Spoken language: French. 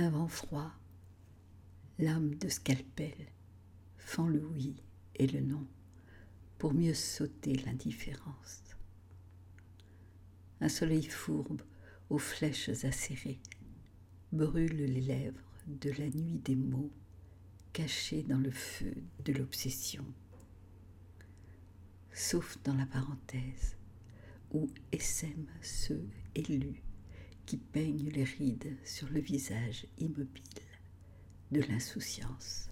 Un vent froid, lame de scalpel, fend le oui et le non pour mieux sauter l'indifférence. Un soleil fourbe aux flèches acérées brûle les lèvres de la nuit des mots cachés dans le feu de l'obsession. Sauf dans la parenthèse où essaiment ceux élus qui peignent les rides sur le visage immobile de l'insouciance.